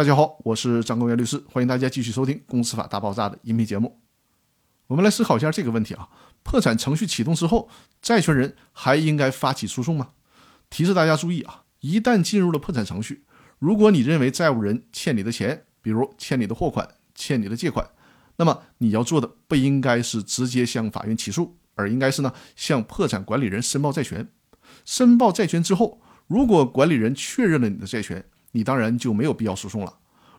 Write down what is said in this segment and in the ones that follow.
大家好，我是张公元律师，欢迎大家继续收听《公司法大爆炸》的音频节目。我们来思考一下这个问题啊：破产程序启动之后，债权人还应该发起诉讼吗？提示大家注意啊，一旦进入了破产程序，如果你认为债务人欠你的钱，比如欠你的货款、欠你的借款，那么你要做的不应该是直接向法院起诉，而应该是呢向破产管理人申报债权。申报债权之后，如果管理人确认了你的债权，你当然就没有必要诉讼了。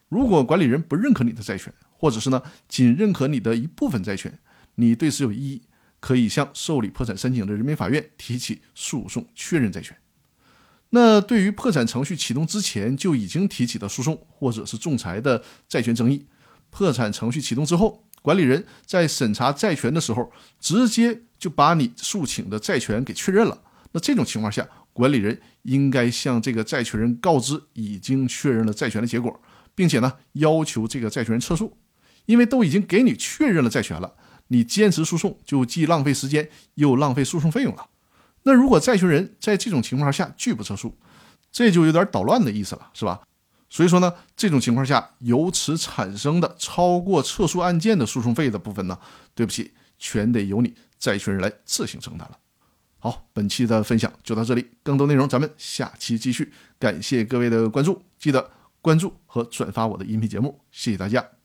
如果管理人不认可你的债权，或者是呢仅认可你的一部分债权，你对此有异议，可以向受理破产申请的人民法院提起诉讼确认债权。那对于破产程序启动之前就已经提起的诉讼或者是仲裁的债权争议，破产程序启动之后，管理人在审查债权的时候，直接就把你诉请的债权给确认了。那这种情况下，管理人应该向这个债权人告知已经确认了债权的结果，并且呢要求这个债权人撤诉，因为都已经给你确认了债权了，你坚持诉讼就既浪费时间又浪费诉讼费用了。那如果债权人在这种情况下拒不撤诉，这就有点捣乱的意思了，是吧？所以说呢，这种情况下由此产生的超过撤诉案件的诉讼费的部分呢，对不起，全得由你债权人来自行承担了。好，本期的分享就到这里，更多内容咱们下期继续。感谢各位的关注，记得关注和转发我的音频节目，谢谢大家。